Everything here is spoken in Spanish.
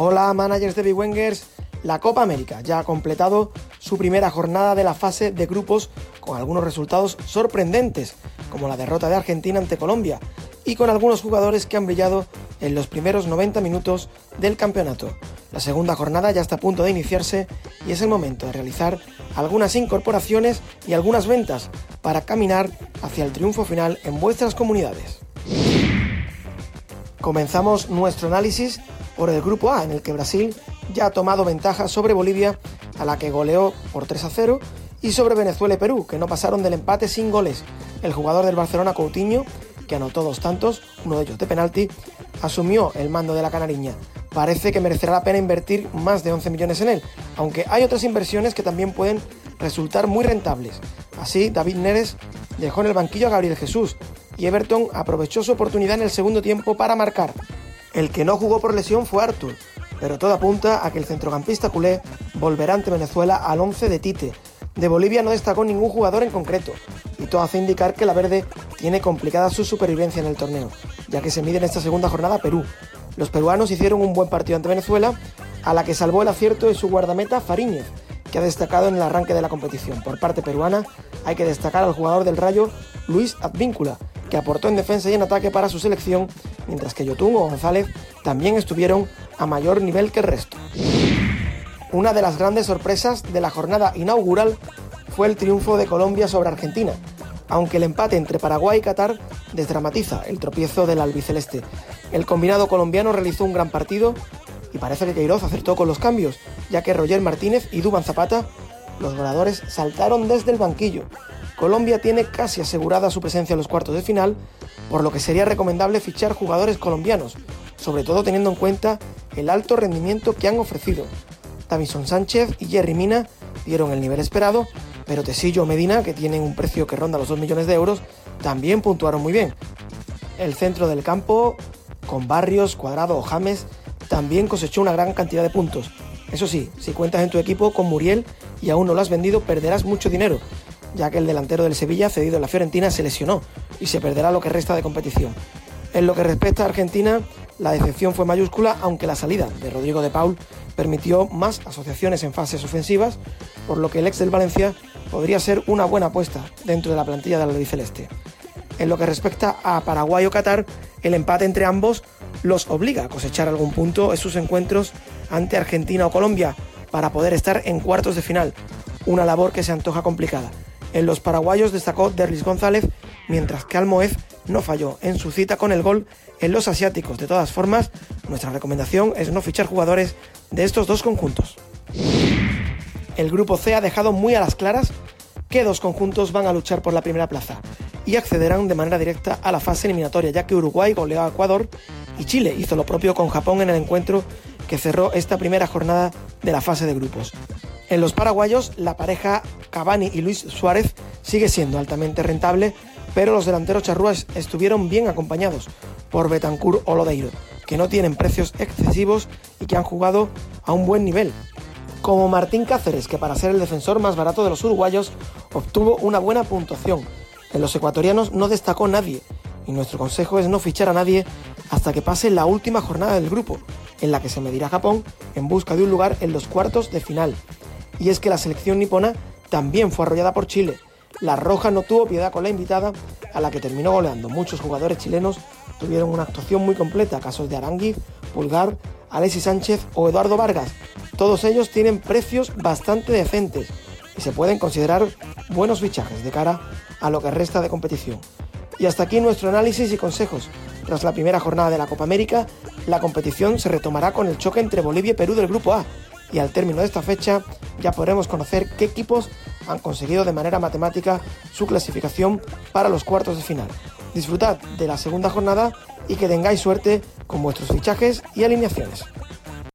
Hola, managers de Big Wengers. La Copa América ya ha completado su primera jornada de la fase de grupos con algunos resultados sorprendentes, como la derrota de Argentina ante Colombia, y con algunos jugadores que han brillado en los primeros 90 minutos del campeonato. La segunda jornada ya está a punto de iniciarse y es el momento de realizar algunas incorporaciones y algunas ventas para caminar hacia el triunfo final en vuestras comunidades. Comenzamos nuestro análisis por el grupo A, en el que Brasil ya ha tomado ventaja sobre Bolivia, a la que goleó por 3 a 0, y sobre Venezuela y Perú, que no pasaron del empate sin goles. El jugador del Barcelona, Coutinho, que anotó dos tantos, uno de ellos de penalti, asumió el mando de la Canariña. Parece que merecerá la pena invertir más de 11 millones en él, aunque hay otras inversiones que también pueden resultar muy rentables. Así, David Neres dejó en el banquillo a Gabriel Jesús y Everton aprovechó su oportunidad en el segundo tiempo para marcar. El que no jugó por lesión fue Arthur, pero todo apunta a que el centrocampista culé volverá ante Venezuela al 11 de Tite. De Bolivia no destacó ningún jugador en concreto, y todo hace indicar que la verde tiene complicada su supervivencia en el torneo, ya que se mide en esta segunda jornada Perú. Los peruanos hicieron un buen partido ante Venezuela, a la que salvó el acierto de su guardameta Fariñez, que ha destacado en el arranque de la competición. Por parte peruana hay que destacar al jugador del Rayo Luis Advíncula, que aportó en defensa y en ataque para su selección, mientras que Yotun o González también estuvieron a mayor nivel que el resto. Una de las grandes sorpresas de la jornada inaugural fue el triunfo de Colombia sobre Argentina, aunque el empate entre Paraguay y Qatar desdramatiza el tropiezo del albiceleste. El combinado colombiano realizó un gran partido y parece que Queiroz acertó con los cambios, ya que Roger Martínez y Duban Zapata, los voladores, saltaron desde el banquillo, Colombia tiene casi asegurada su presencia en los cuartos de final, por lo que sería recomendable fichar jugadores colombianos, sobre todo teniendo en cuenta el alto rendimiento que han ofrecido. Davison Sánchez y Jerry Mina dieron el nivel esperado, pero Tesillo Medina, que tienen un precio que ronda los 2 millones de euros, también puntuaron muy bien. El centro del campo, con Barrios, Cuadrado o James, también cosechó una gran cantidad de puntos. Eso sí, si cuentas en tu equipo con Muriel y aún no lo has vendido, perderás mucho dinero, ya que el delantero del Sevilla, cedido en la Fiorentina, se lesionó y se perderá lo que resta de competición. En lo que respecta a Argentina, la decepción fue mayúscula, aunque la salida de Rodrigo de Paul permitió más asociaciones en fases ofensivas, por lo que el ex del Valencia podría ser una buena apuesta dentro de la plantilla del albiceleste. En lo que respecta a Paraguay o Qatar, el empate entre ambos los obliga a cosechar algún punto en sus encuentros ante Argentina o Colombia para poder estar en cuartos de final, una labor que se antoja complicada. En los paraguayos destacó Derlis González, mientras que Almoez no falló en su cita con el gol en los asiáticos. De todas formas, nuestra recomendación es no fichar jugadores de estos dos conjuntos. El grupo C ha dejado muy a las claras que dos conjuntos van a luchar por la primera plaza y accederán de manera directa a la fase eliminatoria, ya que Uruguay goleó a Ecuador y Chile hizo lo propio con Japón en el encuentro que cerró esta primera jornada de la fase de grupos. En los paraguayos, la pareja Cavani y Luis Suárez sigue siendo altamente rentable, pero los delanteros charrúas estuvieron bien acompañados por Betancur o Lodeiro, que no tienen precios excesivos y que han jugado a un buen nivel. Como Martín Cáceres, que para ser el defensor más barato de los uruguayos obtuvo una buena puntuación. En los ecuatorianos no destacó nadie, y nuestro consejo es no fichar a nadie hasta que pase la última jornada del grupo, en la que se medirá Japón en busca de un lugar en los cuartos de final y es que la selección nipona también fue arrollada por Chile. La Roja no tuvo piedad con la invitada, a la que terminó goleando. Muchos jugadores chilenos tuvieron una actuación muy completa, casos de Aranguiz, Pulgar, Alexis Sánchez o Eduardo Vargas. Todos ellos tienen precios bastante decentes y se pueden considerar buenos fichajes de cara a lo que resta de competición. Y hasta aquí nuestro análisis y consejos. Tras la primera jornada de la Copa América, la competición se retomará con el choque entre Bolivia y Perú del Grupo A, y al término de esta fecha ya podremos conocer qué equipos han conseguido de manera matemática su clasificación para los cuartos de final. Disfrutad de la segunda jornada y que tengáis suerte con vuestros fichajes y alineaciones.